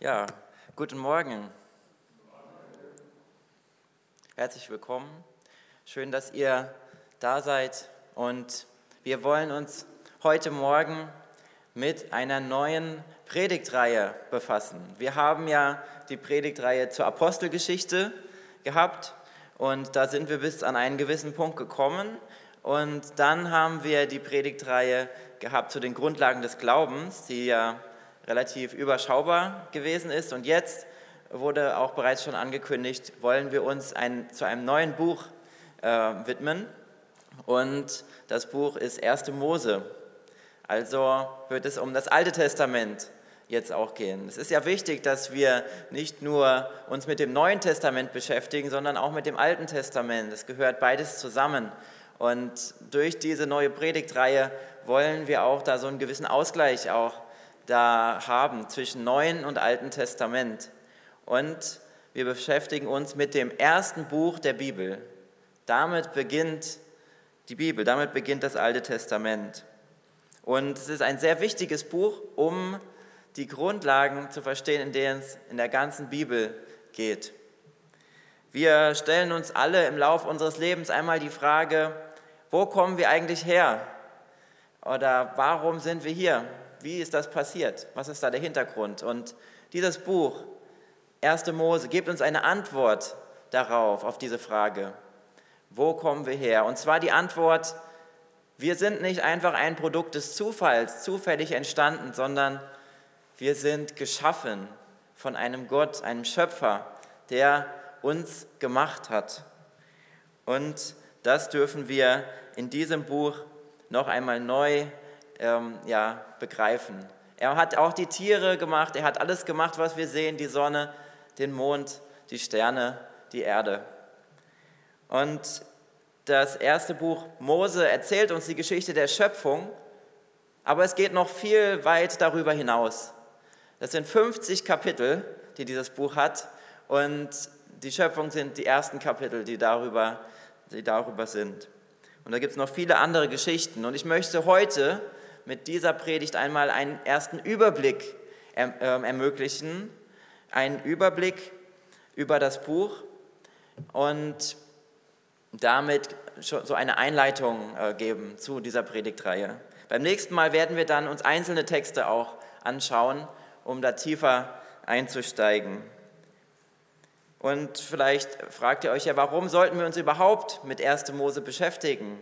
Ja, guten Morgen. Herzlich willkommen. Schön, dass ihr da seid und wir wollen uns heute Morgen mit einer neuen Predigtreihe befassen. Wir haben ja die Predigtreihe zur Apostelgeschichte gehabt und da sind wir bis an einen gewissen Punkt gekommen und dann haben wir die Predigtreihe gehabt zu den Grundlagen des Glaubens, die ja relativ überschaubar gewesen ist. Und jetzt wurde auch bereits schon angekündigt, wollen wir uns ein, zu einem neuen Buch äh, widmen. Und das Buch ist 1. Mose. Also wird es um das Alte Testament jetzt auch gehen. Es ist ja wichtig, dass wir nicht nur uns mit dem Neuen Testament beschäftigen, sondern auch mit dem Alten Testament. Es gehört beides zusammen. Und durch diese neue Predigtreihe wollen wir auch da so einen gewissen Ausgleich auch da haben zwischen Neuen und Alten Testament. Und wir beschäftigen uns mit dem ersten Buch der Bibel. Damit beginnt die Bibel, damit beginnt das Alte Testament. Und es ist ein sehr wichtiges Buch, um die Grundlagen zu verstehen, in denen es in der ganzen Bibel geht. Wir stellen uns alle im Lauf unseres Lebens einmal die Frage, wo kommen wir eigentlich her? Oder warum sind wir hier? Wie ist das passiert? Was ist da der Hintergrund? Und dieses Buch, 1. Mose, gibt uns eine Antwort darauf, auf diese Frage. Wo kommen wir her? Und zwar die Antwort, wir sind nicht einfach ein Produkt des Zufalls, zufällig entstanden, sondern wir sind geschaffen von einem Gott, einem Schöpfer, der uns gemacht hat. Und das dürfen wir in diesem Buch noch einmal neu ähm, ja, begreifen. Er hat auch die Tiere gemacht, er hat alles gemacht, was wir sehen, die Sonne, den Mond, die Sterne, die Erde. Und das erste Buch Mose erzählt uns die Geschichte der Schöpfung, aber es geht noch viel weit darüber hinaus. Das sind 50 Kapitel, die dieses Buch hat und die Schöpfung sind die ersten Kapitel, die darüber, die darüber sind. Und da gibt es noch viele andere Geschichten. Und ich möchte heute mit dieser Predigt einmal einen ersten Überblick ähm, ermöglichen, einen Überblick über das Buch und damit so eine Einleitung äh, geben zu dieser Predigtreihe. Beim nächsten Mal werden wir dann uns einzelne Texte auch anschauen, um da tiefer einzusteigen. Und vielleicht fragt ihr euch ja, warum sollten wir uns überhaupt mit 1. Mose beschäftigen?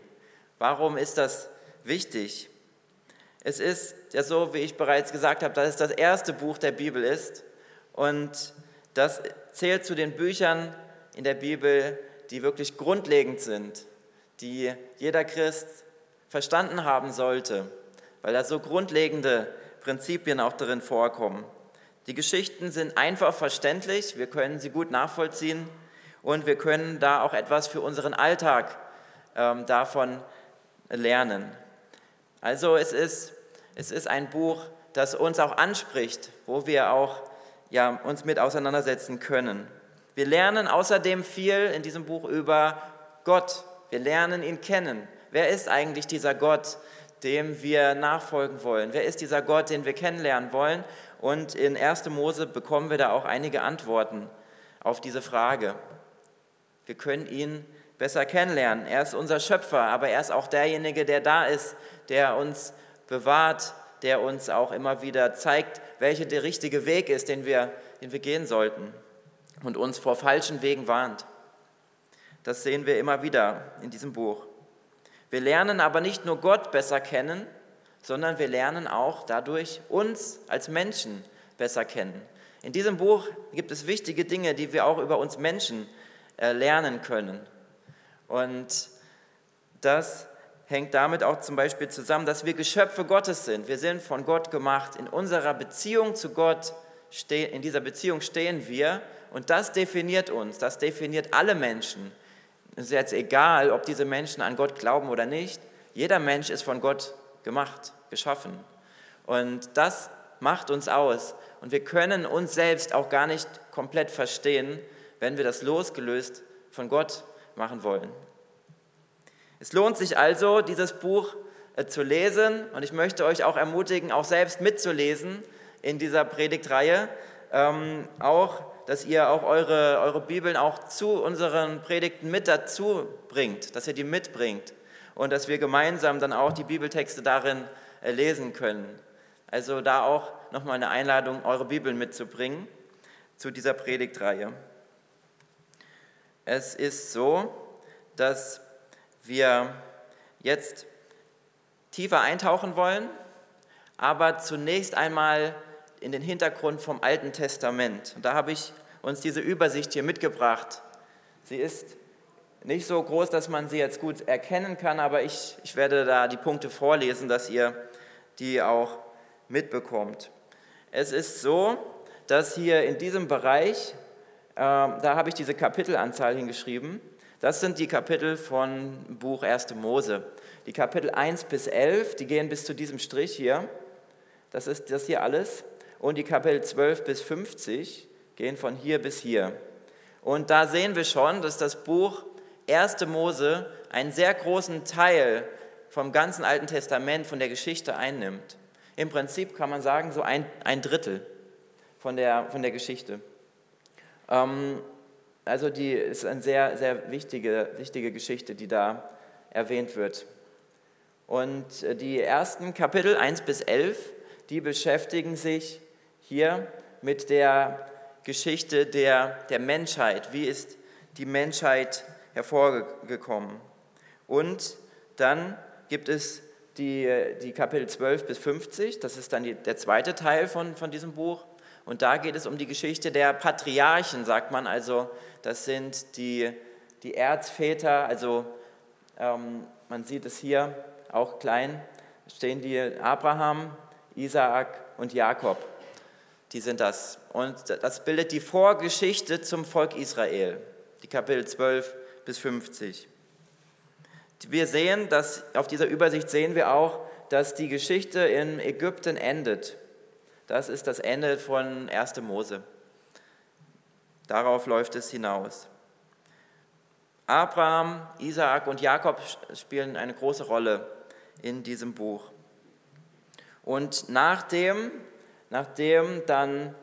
Warum ist das wichtig? Es ist ja so, wie ich bereits gesagt habe, dass es das erste Buch der Bibel ist und das zählt zu den Büchern in der Bibel, die wirklich grundlegend sind, die jeder Christ verstanden haben sollte, weil da so grundlegende Prinzipien auch darin vorkommen. Die Geschichten sind einfach verständlich, wir können sie gut nachvollziehen und wir können da auch etwas für unseren Alltag ähm, davon lernen. Also es ist es ist ein Buch, das uns auch anspricht, wo wir auch ja, uns mit auseinandersetzen können. Wir lernen außerdem viel in diesem Buch über Gott. Wir lernen ihn kennen. Wer ist eigentlich dieser Gott, dem wir nachfolgen wollen? Wer ist dieser Gott, den wir kennenlernen wollen? Und in 1. Mose bekommen wir da auch einige Antworten auf diese Frage. Wir können ihn besser kennenlernen. Er ist unser Schöpfer, aber er ist auch derjenige, der da ist, der uns bewahrt, der uns auch immer wieder zeigt, welcher der richtige Weg ist, den wir, den wir gehen sollten und uns vor falschen Wegen warnt. Das sehen wir immer wieder in diesem Buch. Wir lernen aber nicht nur Gott besser kennen, sondern wir lernen auch dadurch uns als Menschen besser kennen. In diesem Buch gibt es wichtige Dinge, die wir auch über uns Menschen äh, lernen können. Und das hängt damit auch zum Beispiel zusammen, dass wir Geschöpfe Gottes sind. Wir sind von Gott gemacht. In unserer Beziehung zu Gott, in dieser Beziehung stehen wir und das definiert uns, das definiert alle Menschen. Es ist jetzt egal, ob diese Menschen an Gott glauben oder nicht. Jeder Mensch ist von Gott gemacht, geschaffen. Und das macht uns aus. Und wir können uns selbst auch gar nicht komplett verstehen, wenn wir das losgelöst von Gott machen wollen. Es lohnt sich also, dieses Buch äh, zu lesen und ich möchte euch auch ermutigen, auch selbst mitzulesen in dieser Predigtreihe. ähm, auch, dass ihr auch eure, eure Bibeln auch zu unseren Predigten mit dazu bringt, dass ihr die mitbringt und dass wir gemeinsam dann auch die Bibeltexte darin äh, lesen können. Also da auch nochmal eine Einladung, eure Bibeln mitzubringen zu dieser Predigtreihe. Es ist so, dass wir jetzt tiefer eintauchen wollen, aber zunächst einmal in den Hintergrund vom Alten Testament. Und da habe ich uns diese Übersicht hier mitgebracht. Sie ist nicht so groß, dass man sie jetzt gut erkennen kann, aber ich, ich werde da die Punkte vorlesen, dass ihr die auch mitbekommt. Es ist so, dass hier in diesem Bereich, äh, da habe ich diese Kapitelanzahl hingeschrieben, das sind die Kapitel von Buch 1. Mose. Die Kapitel 1 bis 11, die gehen bis zu diesem Strich hier. Das ist das hier alles. Und die Kapitel 12 bis 50 gehen von hier bis hier. Und da sehen wir schon, dass das Buch 1. Mose einen sehr großen Teil vom ganzen Alten Testament, von der Geschichte einnimmt. Im Prinzip kann man sagen, so ein, ein Drittel von der, von der Geschichte. Ähm, also die ist eine sehr, sehr wichtige, wichtige Geschichte, die da erwähnt wird. Und äh, die ersten Kapitel 1 bis 11, die beschäftigen sich hier mit der Geschichte der, der Menschheit. Wie ist die Menschheit hervorgekommen? Und dann gibt es die, die Kapitel 12 bis 50, das ist dann die, der zweite Teil von, von diesem Buch. Und da geht es um die Geschichte der Patriarchen, sagt man. Also das sind die, die Erzväter, also ähm, man sieht es hier auch klein, stehen die Abraham, Isaak und Jakob. Die sind das. Und das bildet die Vorgeschichte zum Volk Israel, die Kapitel 12 bis 50. Wir sehen, dass auf dieser Übersicht sehen wir auch, dass die Geschichte in Ägypten endet. Das ist das Ende von 1. Mose. Darauf läuft es hinaus. Abraham, Isaak und Jakob spielen eine große Rolle in diesem Buch. Und nachdem, nachdem dann,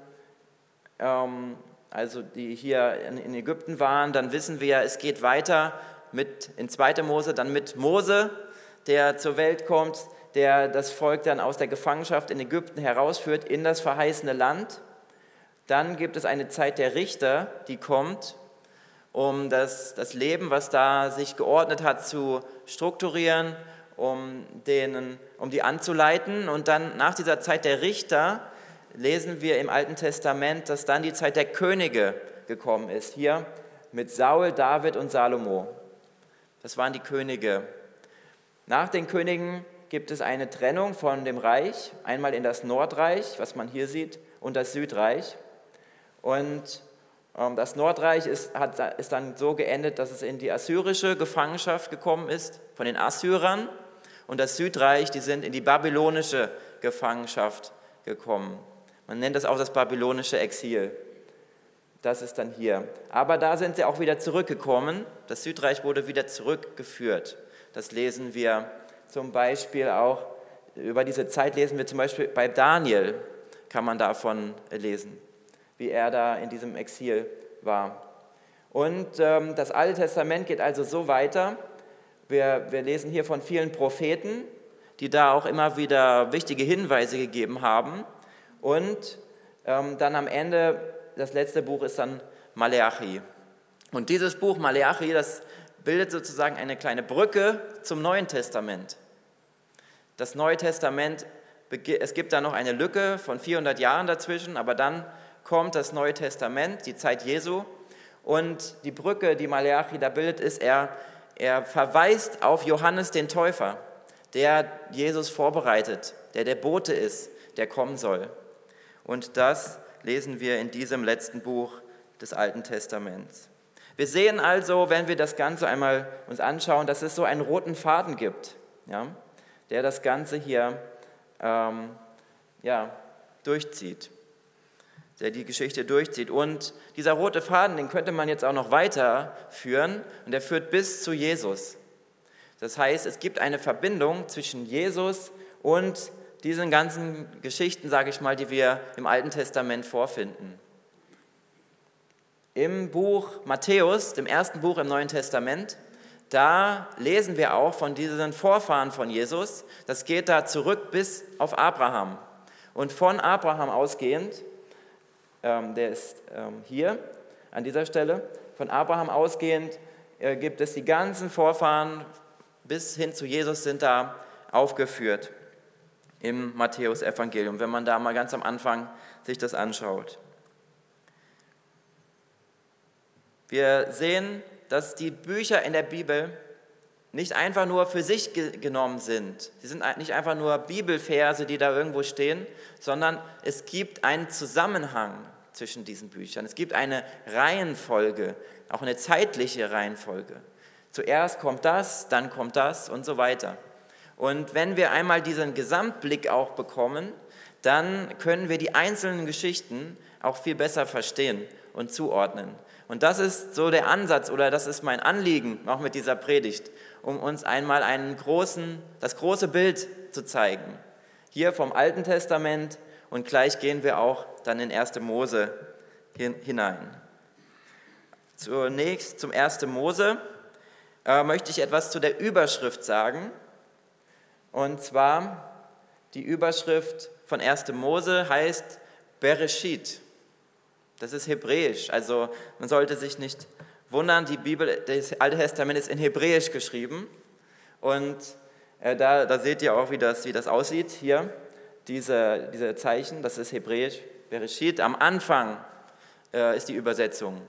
ähm, also die hier in, Ägypten waren, dann wissen wir, es geht weiter mit, in 2. Mose, dann mit Mose, der zur Welt kommt, der das Volk dann aus der Gefangenschaft in Ägypten herausführt in das verheißene Land. Dann gibt es eine Zeit der Richter, die kommt, um das, das Leben, was da sich geordnet hat, zu strukturieren, um, denen, um die anzuleiten. Und dann nach dieser Zeit der Richter lesen wir im Alten Testament, dass dann die Zeit der Könige gekommen ist. Hier mit Saul, David und Salomo. Das waren die Könige. Nach den Königen gibt es eine Trennung von dem Reich, einmal in das Nordreich, was man hier sieht, und das Südreich. Und ähm, das Nordreich ist, hat, ist dann so geendet, dass es in die assyrische Gefangenschaft gekommen ist von den Assyrern. Und das Südreich, die sind in die babylonische Gefangenschaft gekommen. Man nennt das auch das babylonische Exil. Das ist dann hier. Aber da sind sie auch wieder zurückgekommen. Das Südreich wurde wieder zurückgeführt. Das lesen wir zum Beispiel auch, über diese Zeit lesen wir zum Beispiel bei Daniel, kann man davon lesen, wie er da in diesem Exil war. Und ähm, das Alte Testament geht also so weiter. Wir, wir lesen hier von vielen Propheten, die da auch immer wieder wichtige Hinweise gegeben haben. Und ähm, dann am Ende das letzte Buch ist dann Maleachi. Und dieses Buch Maleachi, das bildet sozusagen eine kleine Brücke zum Neuen Testament. Das Neue Testament, es gibt da noch eine Lücke von 400 Jahren dazwischen, aber dann kommt das Neue Testament, die Zeit Jesu. Und die Brücke, die Maleachi da bildet, ist, er, er verweist auf Johannes den Täufer, der Jesus vorbereitet, der der Bote ist, der kommen soll. Und das lesen wir in diesem letzten Buch des Alten Testaments. Wir sehen also, wenn wir das Ganze einmal uns anschauen, dass es so einen roten Faden gibt, ja, der das Ganze hier ähm, ja, durchzieht, der die Geschichte durchzieht. Und dieser rote Faden, den könnte man jetzt auch noch weiterführen und der führt bis zu Jesus. Das heißt, es gibt eine Verbindung zwischen Jesus und diesen ganzen Geschichten, sage ich mal, die wir im Alten Testament vorfinden. Im Buch Matthäus, dem ersten Buch im Neuen Testament, da lesen wir auch von diesen Vorfahren von Jesus. Das geht da zurück bis auf Abraham. Und von Abraham ausgehend, ähm, der ist ähm, hier an dieser Stelle, von Abraham ausgehend äh, gibt es die ganzen Vorfahren bis hin zu Jesus sind da aufgeführt im Matthäus-Evangelium, wenn man da mal ganz am Anfang sich das anschaut. Wir sehen, dass die Bücher in der Bibel nicht einfach nur für sich genommen sind. Sie sind nicht einfach nur Bibelverse, die da irgendwo stehen, sondern es gibt einen Zusammenhang zwischen diesen Büchern. Es gibt eine Reihenfolge, auch eine zeitliche Reihenfolge. Zuerst kommt das, dann kommt das und so weiter. Und wenn wir einmal diesen Gesamtblick auch bekommen, dann können wir die einzelnen Geschichten auch viel besser verstehen und zuordnen. Und das ist so der Ansatz oder das ist mein Anliegen auch mit dieser Predigt, um uns einmal einen großen, das große Bild zu zeigen. Hier vom Alten Testament und gleich gehen wir auch dann in 1. Mose hinein. Zunächst zum 1. Mose äh, möchte ich etwas zu der Überschrift sagen. Und zwar die Überschrift von 1. Mose heißt Bereshit. Das ist hebräisch, also man sollte sich nicht wundern, die Bibel, das Alte Testament ist in hebräisch geschrieben. Und äh, da, da seht ihr auch, wie das, wie das aussieht hier, diese, diese Zeichen, das ist hebräisch, Bereshit, am Anfang äh, ist die Übersetzung.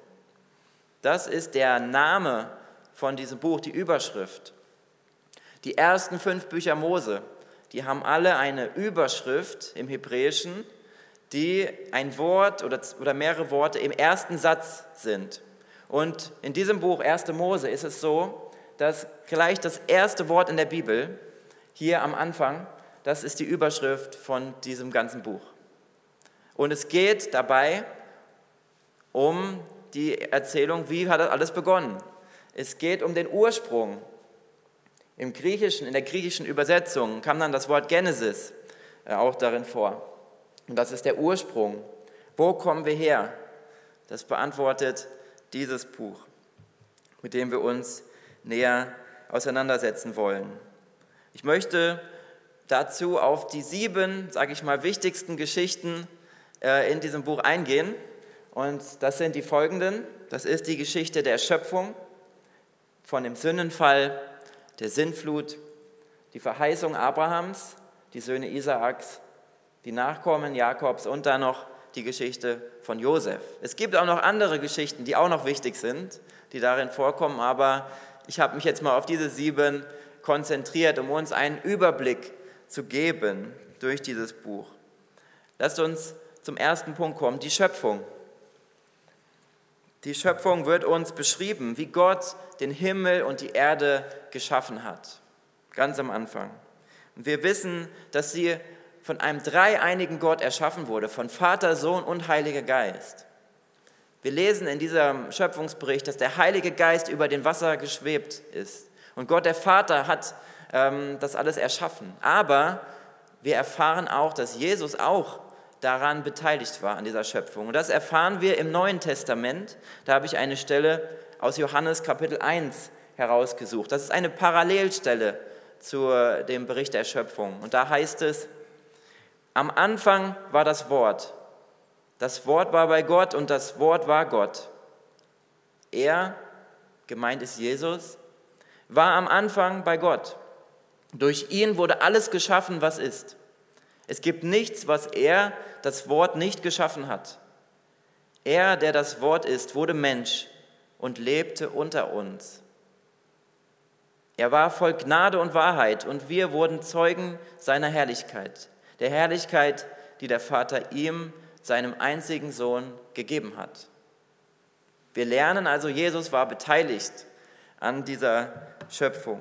Das ist der Name von diesem Buch, die Überschrift. Die ersten fünf Bücher Mose, die haben alle eine Überschrift im Hebräischen, die ein Wort oder, oder mehrere Worte im ersten Satz sind. Und in diesem Buch 1. Mose ist es so, dass gleich das erste Wort in der Bibel, hier am Anfang, das ist die Überschrift von diesem ganzen Buch. Und es geht dabei um die Erzählung, wie hat das alles begonnen. Es geht um den Ursprung. Im Griechischen, in der griechischen Übersetzung kam dann das Wort Genesis äh, auch darin vor. Und das ist der Ursprung. Wo kommen wir her? Das beantwortet dieses Buch, mit dem wir uns näher auseinandersetzen wollen. Ich möchte dazu auf die sieben, sage ich mal, wichtigsten Geschichten äh, in diesem Buch eingehen. Und das sind die folgenden. Das ist die Geschichte der Schöpfung, von dem Sündenfall, der Sintflut, die Verheißung Abrahams, die Söhne Isaaks die Nachkommen Jakobs und dann noch die Geschichte von Josef. Es gibt auch noch andere Geschichten, die auch noch wichtig sind, die darin vorkommen, aber ich habe mich jetzt mal auf diese sieben konzentriert, um uns einen Überblick zu geben durch dieses Buch. Lasst uns zum ersten Punkt kommen, die Schöpfung. Die Schöpfung wird uns beschrieben, wie Gott den Himmel und die Erde geschaffen hat, ganz am Anfang. Und wir wissen, dass sie von einem dreieinigen Gott erschaffen wurde, von Vater, Sohn und Heiliger Geist. Wir lesen in diesem Schöpfungsbericht, dass der Heilige Geist über den Wasser geschwebt ist. Und Gott, der Vater, hat ähm, das alles erschaffen. Aber wir erfahren auch, dass Jesus auch daran beteiligt war, an dieser Schöpfung. Und das erfahren wir im Neuen Testament. Da habe ich eine Stelle aus Johannes Kapitel 1 herausgesucht. Das ist eine Parallelstelle zu dem Bericht der Schöpfung. Und da heißt es, am Anfang war das Wort. Das Wort war bei Gott und das Wort war Gott. Er, gemeint ist Jesus, war am Anfang bei Gott. Durch ihn wurde alles geschaffen, was ist. Es gibt nichts, was er, das Wort, nicht geschaffen hat. Er, der das Wort ist, wurde Mensch und lebte unter uns. Er war voll Gnade und Wahrheit und wir wurden Zeugen seiner Herrlichkeit der Herrlichkeit, die der Vater ihm, seinem einzigen Sohn, gegeben hat. Wir lernen also, Jesus war beteiligt an dieser Schöpfung.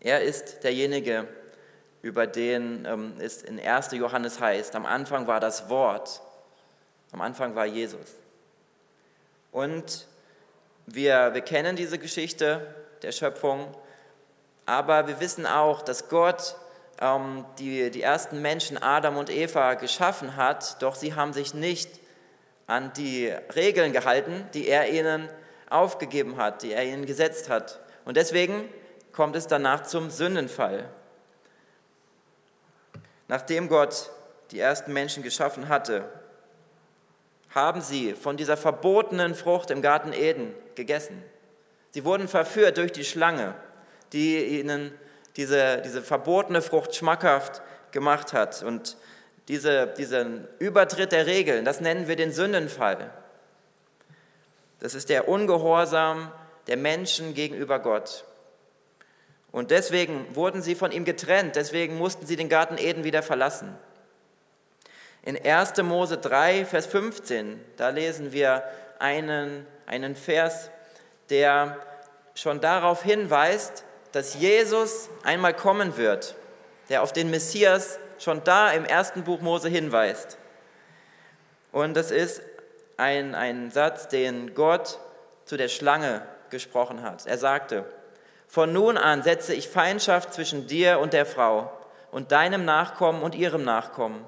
Er ist derjenige, über den ähm, es in 1. Johannes heißt, am Anfang war das Wort, am Anfang war Jesus. Und wir, wir kennen diese Geschichte der Schöpfung aber wir wissen auch, dass Gott ähm, die, die ersten Menschen, Adam und Eva, geschaffen hat, doch sie haben sich nicht an die Regeln gehalten, die er ihnen aufgegeben hat, die er ihnen gesetzt hat. Und deswegen kommt es danach zum Sündenfall. Nachdem Gott die ersten Menschen geschaffen hatte, haben sie von dieser verbotenen Frucht im Garten Eden gegessen. Sie wurden verführt durch die Schlange, die ihnen diese, diese verbotene Frucht schmackhaft gemacht hat. Und diese, diesen Übertritt der Regeln, das nennen wir den Sündenfall. Das ist der Ungehorsam der Menschen gegenüber Gott. Und deswegen wurden sie von ihm getrennt, deswegen mussten sie den Garten Eden wieder verlassen. In 1. Mose 3, Vers 15, da lesen wir einen, einen Vers, der schon darauf hinweist, dass Jesus einmal kommen wird, der auf den Messias schon da im ersten Buch Mose hinweist. Und das ist ein, ein Satz, den Gott zu der Schlange gesprochen hat. Er sagte, von nun an setze ich Feindschaft zwischen dir und der Frau und deinem Nachkommen und ihrem Nachkommen.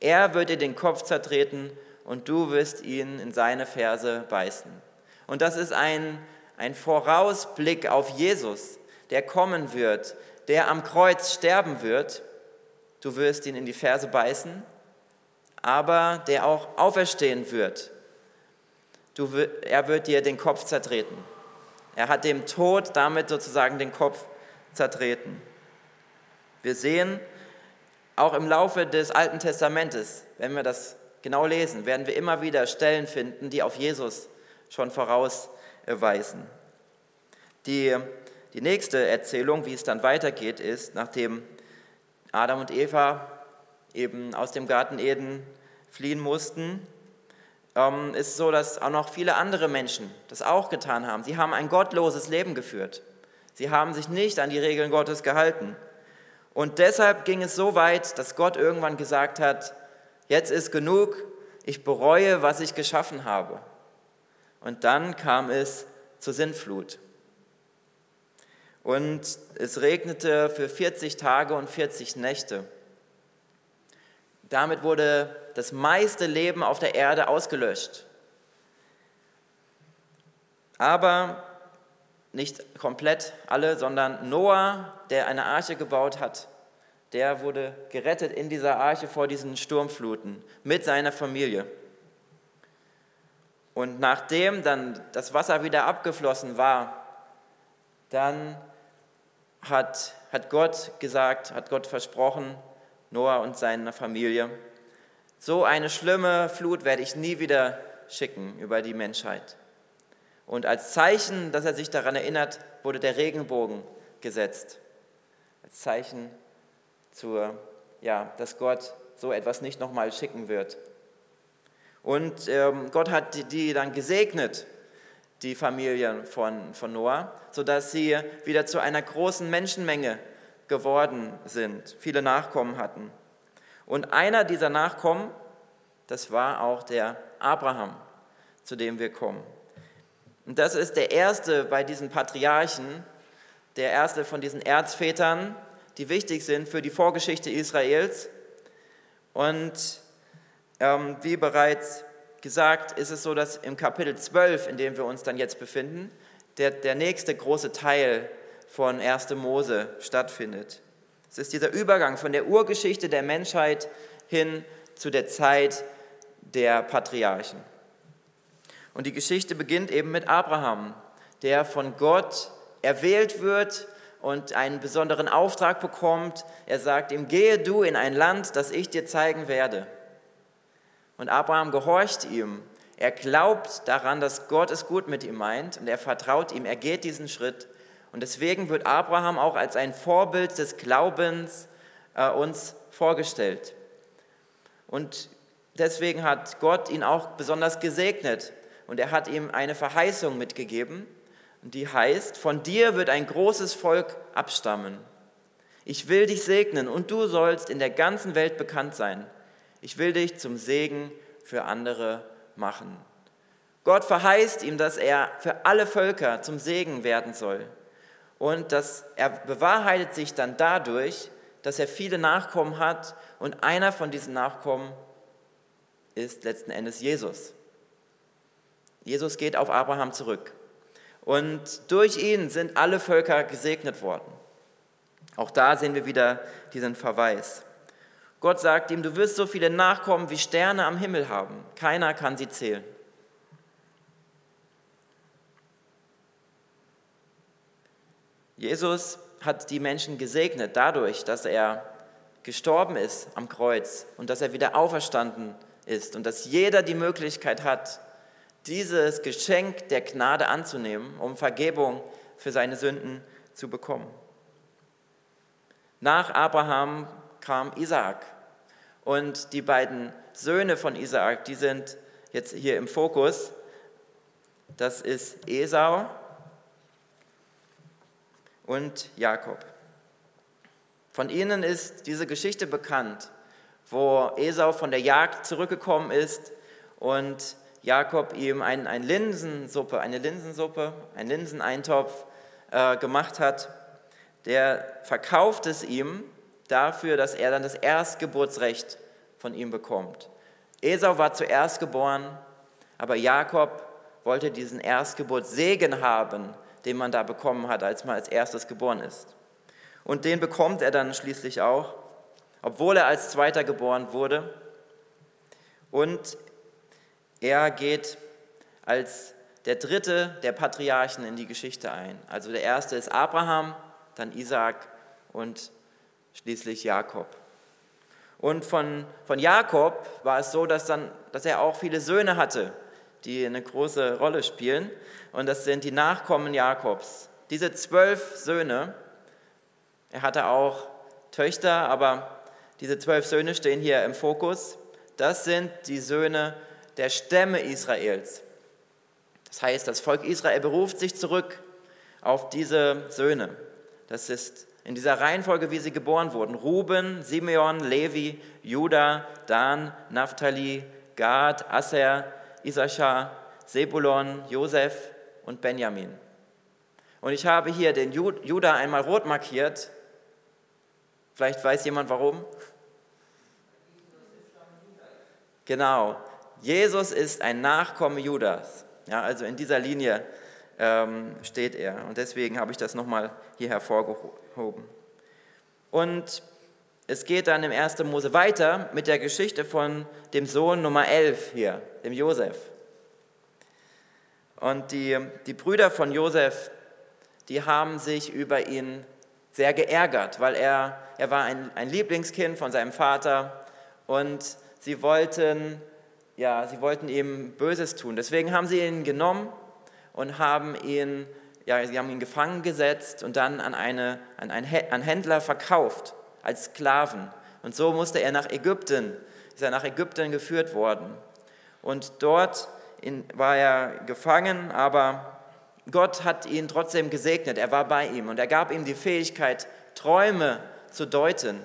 Er wird dir den Kopf zertreten und du wirst ihn in seine Ferse beißen. Und das ist ein, ein Vorausblick auf Jesus, der kommen wird, der am Kreuz sterben wird. Du wirst ihn in die Ferse beißen, aber der auch auferstehen wird. Du, er wird dir den Kopf zertreten. Er hat dem Tod damit sozusagen den Kopf zertreten. Wir sehen, auch im Laufe des Alten Testamentes, wenn wir das genau lesen, werden wir immer wieder Stellen finden, die auf Jesus schon vorausweisen. Die, die nächste Erzählung, wie es dann weitergeht, ist, nachdem Adam und Eva eben aus dem Garten Eden fliehen mussten, ähm, ist so, dass auch noch viele andere Menschen das auch getan haben. Sie haben ein gottloses Leben geführt. Sie haben sich nicht an die Regeln Gottes gehalten. Und deshalb ging es so weit, dass Gott irgendwann gesagt hat, jetzt ist genug, ich bereue, was ich geschaffen habe. Und dann kam es zur Sintflut. Und es regnete für 40 Tage und 40 Nächte. Damit wurde das meiste Leben auf der Erde ausgelöscht. Aber nicht komplett alle, sondern Noah, der eine Arche gebaut hat, der wurde gerettet in dieser Arche vor diesen Sturmfluten mit seiner Familie. Und nachdem dann das Wasser wieder abgeflossen war, dann hat, hat Gott gesagt, hat Gott versprochen, Noah und seiner Familie, so eine schlimme Flut werde ich nie wieder schicken über die Menschheit. Und als Zeichen, dass er sich daran erinnert, wurde der Regenbogen gesetzt. Als Zeichen, zur, ja, dass Gott so etwas nicht nochmal schicken wird. Und ähm, Gott hat die, die, dann gesegnet, die Familien von, von Noah, sodass sie wieder zu einer großen Menschenmenge geworden sind, viele Nachkommen hatten. Und einer dieser Nachkommen, das war auch der Abraham, zu dem wir kommen. Und das ist der erste bei diesen Patriarchen, der erste von diesen Erzvätern, die wichtig sind für die Vorgeschichte Israels. Und ähm, wie bereits gesagt, ist es so, dass im Kapitel 12, in dem wir uns dann jetzt befinden, der, der nächste große Teil von 1. Mose stattfindet. Es ist dieser Übergang von der Urgeschichte der Menschheit hin zu der Zeit der Patriarchen. Und die Geschichte beginnt eben mit Abraham, der von Gott erwählt wird und einen besonderen Auftrag bekommt. Er sagt ihm, gehe du in ein Land, das ich dir zeigen werde. Und Abraham gehorcht ihm. Er glaubt daran, dass Gott es gut mit ihm meint und er vertraut ihm. Er geht diesen Schritt. Und deswegen wird Abraham auch als ein Vorbild des Glaubens äh, uns vorgestellt. Und deswegen hat Gott ihn auch besonders gesegnet und er hat ihm eine Verheißung mitgegeben, die heißt, von dir wird ein großes Volk abstammen. Ich will dich segnen und du sollst in der ganzen Welt bekannt sein. Ich will dich zum Segen für andere machen. Gott verheißt ihm, dass er für alle Völker zum Segen werden soll. Und das er bewahrheitet sich dann dadurch, dass er viele Nachkommen hat und einer von diesen Nachkommen ist letzten Endes Jesus. Jesus geht auf Abraham zurück. Und durch ihn sind alle Völker gesegnet worden. Auch da sehen wir wieder diesen Verweis. Gott sagt ihm, du wirst so viele Nachkommen wie Sterne am Himmel haben. Keiner kann sie zählen. Jesus hat die Menschen gesegnet dadurch, dass er gestorben ist am Kreuz und dass er wieder auferstanden ist und dass jeder die Möglichkeit hat, dieses Geschenk der Gnade anzunehmen, um Vergebung für seine Sünden zu bekommen. Nach Abraham kam Isaak und die beiden Söhne von Isaak, die sind jetzt hier im Fokus. Das ist Esau und Jakob. Von ihnen ist diese Geschichte bekannt, wo Esau von der Jagd zurückgekommen ist und Jakob ihm ein, ein Linsensuppe, eine Linsensuppe, einen Linseneintopf äh, gemacht hat. Der verkauft es ihm dafür, dass er dann das Erstgeburtsrecht von ihm bekommt. Esau war zuerst geboren, aber Jakob wollte diesen Erstgeburtssegen haben, den man da bekommen hat, als man als erstes geboren ist. Und den bekommt er dann schließlich auch, obwohl er als zweiter geboren wurde. Und er geht als der dritte der Patriarchen in die Geschichte ein. Also der erste ist Abraham, dann Isaac und schließlich Jakob. Und von, von Jakob war es so, dass, dann, dass er auch viele Söhne hatte, die eine große Rolle spielen und das sind die Nachkommen Jakobs. Diese zwölf Söhne, er hatte auch Töchter, aber diese zwölf Söhne stehen hier im Fokus. Das sind die Söhne der Stämme Israels. Das heißt, das Volk Israel beruft sich zurück auf diese Söhne. Das ist in dieser Reihenfolge, wie sie geboren wurden. Ruben, Simeon, Levi, Judah, Dan, Naphtali, Gad, Aser, Issachar, Sebulon, Josef, und Benjamin. Und ich habe hier den Judah einmal rot markiert. Vielleicht weiß jemand warum. Genau. Jesus ist ein Nachkomme Judas. Ja, also in dieser Linie steht er. Und deswegen habe ich das nochmal hier hervorgehoben. Und es geht dann im 1. Mose weiter mit der Geschichte von dem Sohn Nummer 11 hier, dem Josef. Und die, die Brüder von Josef, die haben sich über ihn sehr geärgert, weil er, er war ein, ein Lieblingskind von seinem Vater und sie wollten, ja, sie wollten ihm Böses tun. Deswegen haben sie ihn genommen und haben ihn, ja, sie haben ihn gefangen gesetzt und dann an, eine, an einen Händler verkauft als Sklaven. Und so musste er nach Ägypten, ist er nach Ägypten geführt worden. Und dort in, war er gefangen, aber Gott hat ihn trotzdem gesegnet. Er war bei ihm und er gab ihm die Fähigkeit, Träume zu deuten,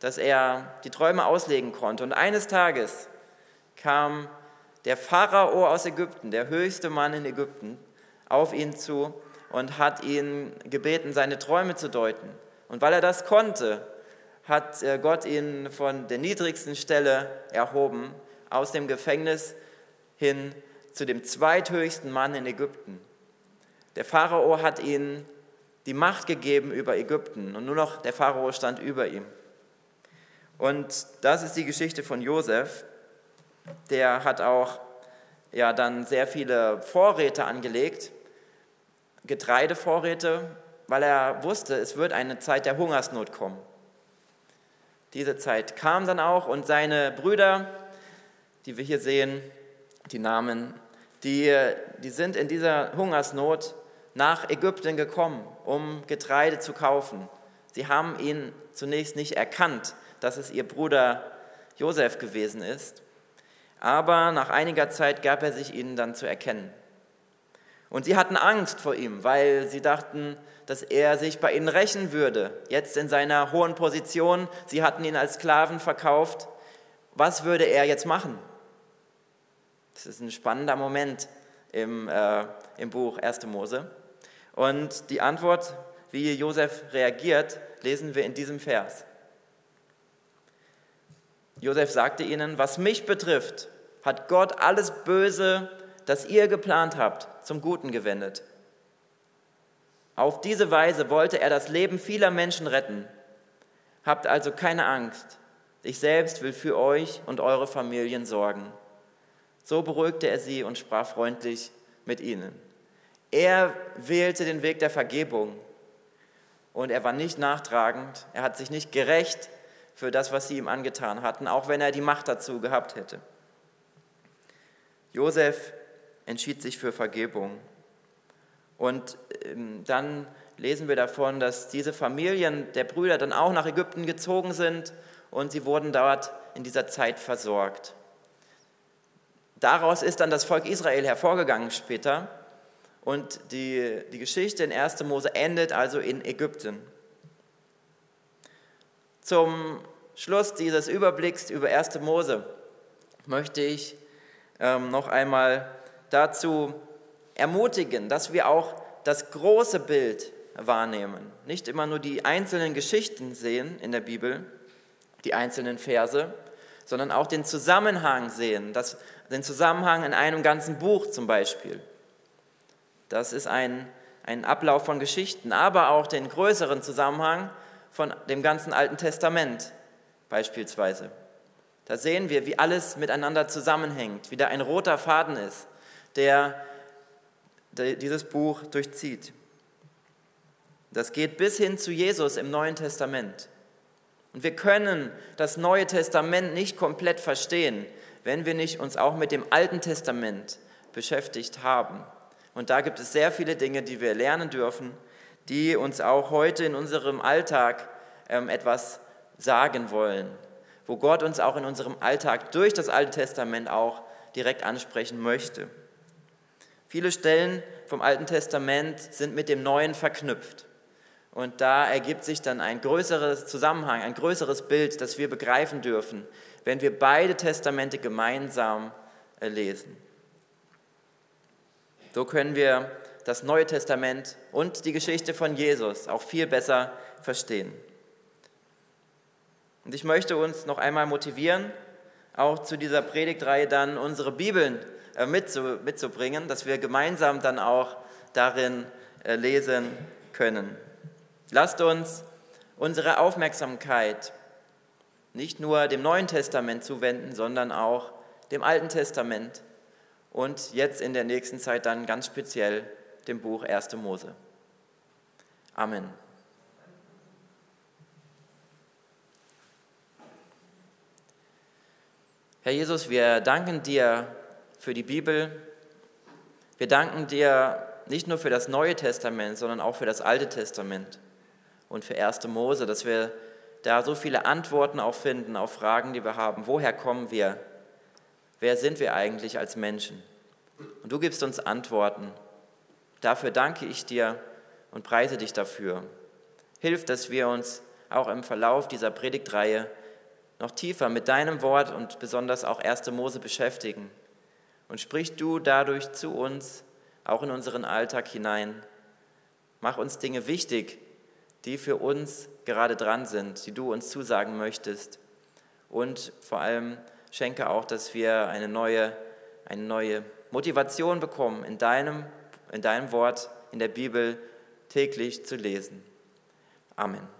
dass er die Träume auslegen konnte. Und eines Tages kam der Pharao aus Ägypten, der höchste Mann in Ägypten, auf ihn zu und hat ihn gebeten, seine Träume zu deuten. Und weil er das konnte, hat äh, Gott ihn von der niedrigsten Stelle erhoben, aus dem Gefängnis hin zu dem zweithöchsten Mann in Ägypten. Der Pharao hat ihnen die Macht gegeben über Ägypten und nur noch der Pharao stand über ihm. Und das ist die Geschichte von Josef. Der hat auch ja, dann sehr viele Vorräte angelegt, Getreidevorräte, weil er wusste, es wird eine Zeit der Hungersnot kommen. Diese Zeit kam dann auch und seine Brüder, die wir hier sehen, die Namen, die, die sind in dieser Hungersnot nach Ägypten gekommen, um Getreide zu kaufen. Sie haben ihn zunächst nicht erkannt, dass es ihr Bruder Josef gewesen ist, aber nach einiger Zeit gab er sich ihnen dann zu erkennen. Und sie hatten Angst vor ihm, weil sie dachten, dass er sich bei ihnen rächen würde, jetzt in seiner hohen Position. Sie hatten ihn als Sklaven verkauft. Was würde er jetzt machen? Das ist ein spannender Moment im, äh, im Buch 1. Mose. Und die Antwort, wie Josef reagiert, lesen wir in diesem Vers. Josef sagte ihnen, was mich betrifft, hat Gott alles Böse, das ihr geplant habt, zum Guten gewendet. Auf diese Weise wollte er das Leben vieler Menschen retten. Habt also keine Angst. Ich selbst will für euch und eure Familien sorgen. So beruhigte er sie und sprach freundlich mit ihnen. Er wählte den Weg der Vergebung und er war nicht nachtragend. Er hat sich nicht gerecht für das, was sie ihm angetan hatten, auch wenn er die Macht dazu gehabt hätte. Josef entschied sich für Vergebung. Und ähm, dann lesen wir davon, dass diese Familien der Brüder dann auch nach Ägypten gezogen sind und sie wurden dort in dieser Zeit versorgt. Daraus ist dann das Volk Israel hervorgegangen später und die, die Geschichte in 1. Mose endet also in Ägypten. Zum Schluss dieses Überblicks über 1. Mose möchte ich noch einmal dazu ermutigen, dass wir auch das große Bild wahrnehmen. Nicht immer nur die einzelnen Geschichten sehen in der Bibel, die einzelnen Verse, sondern auch den Zusammenhang sehen, das, den Zusammenhang in einem ganzen Buch zum Beispiel. Das ist ein, ein Ablauf von Geschichten, aber auch den größeren Zusammenhang von dem ganzen Alten Testament beispielsweise. Da sehen wir, wie alles miteinander zusammenhängt, wie da ein roter Faden ist, der dieses Buch durchzieht. Das geht bis hin zu Jesus im Neuen Testament. Und wir können das Neue Testament nicht komplett verstehen, wenn wir nicht uns auch mit dem Alten Testament beschäftigt haben. Und da gibt es sehr viele Dinge, die wir lernen dürfen, die uns auch heute in unserem Alltag ähm, etwas sagen wollen, wo Gott uns auch in unserem Alltag durch das Alte Testament auch direkt ansprechen möchte. Viele Stellen vom Alten Testament sind mit dem Neuen verknüpft. Und da ergibt sich dann ein größeres Zusammenhang, ein größeres Bild, das wir begreifen dürfen, wenn wir beide Testamente gemeinsam äh, lesen. So können wir das Neue Testament und die Geschichte von Jesus auch viel besser verstehen. Und ich möchte uns noch einmal motivieren, auch zu dieser Predigtreihe dann unsere Bibeln äh, mitzubringen, dass wir gemeinsam dann auch darin äh, lesen können. Lasst uns unsere Aufmerksamkeit nicht nur dem Neuen Testament zuwenden, sondern auch dem Alten Testament und jetzt in der nächsten Zeit dann ganz speziell dem Buch 1. Mose. Amen. Herr Jesus, wir danken dir für die Bibel. Wir danken dir nicht nur für das Neue Testament, sondern auch für das Alte Testament und für 1. Mose, dass wir da so viele Antworten auch finden auf Fragen, die wir haben. Woher kommen wir? Wer sind wir eigentlich als Menschen? Und du gibst uns Antworten. Dafür danke ich dir und preise dich dafür. Hilf, dass wir uns auch im Verlauf dieser Predigtreihe noch tiefer mit deinem Wort und besonders auch 1. Mose beschäftigen. Und sprich du dadurch zu uns, auch in unseren Alltag hinein. Mach uns Dinge wichtig, die für uns gerade dran sind, die du uns zusagen möchtest. Und vor allem schenke auch, dass wir eine neue, eine neue Motivation bekommen, in deinem, in deinem Wort, in der Bibel täglich zu lesen. Amen.